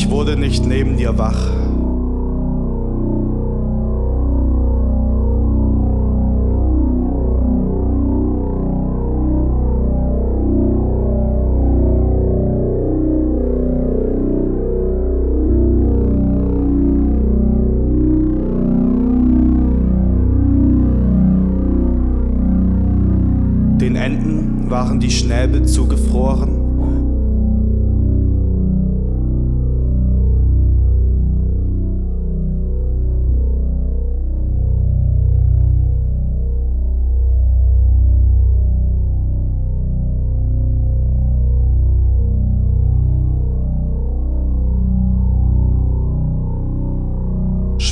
Ich wurde nicht neben dir wach. Den Enden waren die Schnäbel zugefroren.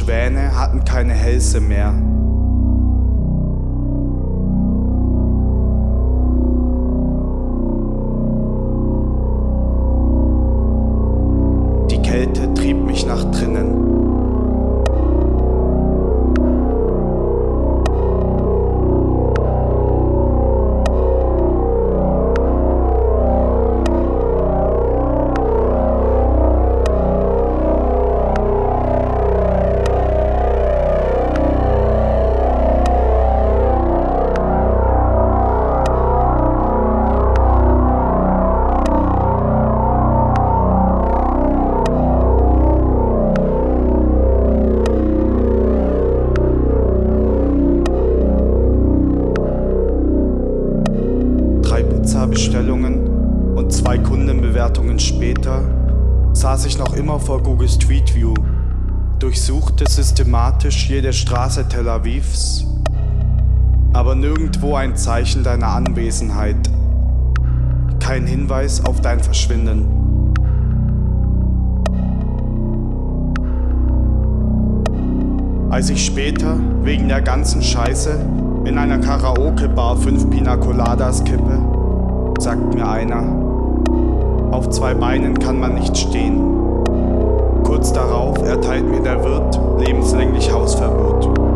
Schwäne hatten keine Hälse mehr. Später saß ich noch immer vor Google Street View, durchsuchte systematisch jede Straße Tel Avivs, aber nirgendwo ein Zeichen deiner Anwesenheit, kein Hinweis auf dein Verschwinden. Als ich später, wegen der ganzen Scheiße, in einer Karaoke-Bar fünf Pina Coladas kippe, sagt mir einer, auf zwei Beinen kann man nicht stehen. Kurz darauf erteilt mir der Wirt lebenslänglich Hausverbot.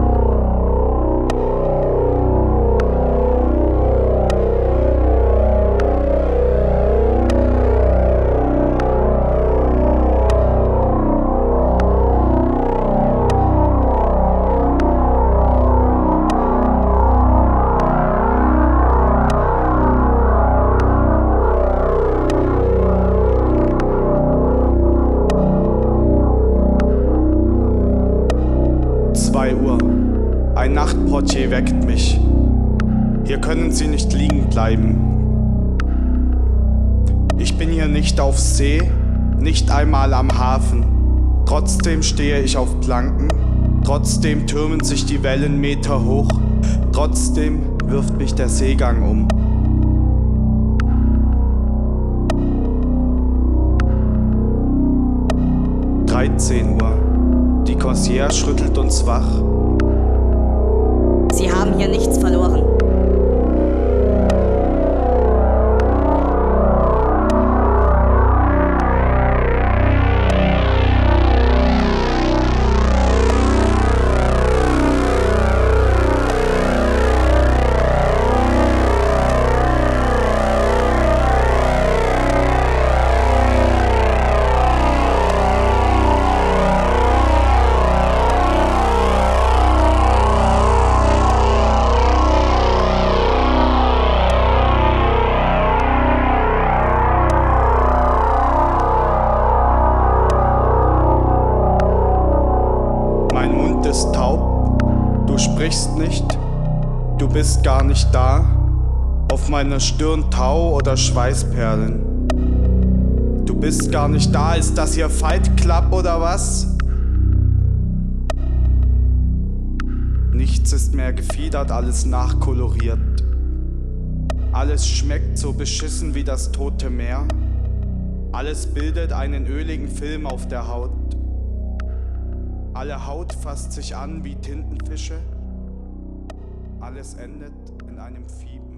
Nachtportier weckt mich. Hier können Sie nicht liegen bleiben. Ich bin hier nicht auf See, nicht einmal am Hafen. Trotzdem stehe ich auf Planken, trotzdem türmen sich die Wellen Meter hoch, trotzdem wirft mich der Seegang um. Dreizehn Uhr. Die Concierge rüttelt uns wach. Haben hier nichts verloren. Mein Mund ist taub, du sprichst nicht, du bist gar nicht da. Auf meiner Stirn Tau oder Schweißperlen. Du bist gar nicht da, ist das hier Fight Club oder was? Nichts ist mehr gefiedert, alles nachkoloriert. Alles schmeckt so beschissen wie das tote Meer. Alles bildet einen öligen Film auf der Haut. Alle Haut fasst sich an wie Tintenfische. Alles endet in einem Fiepen.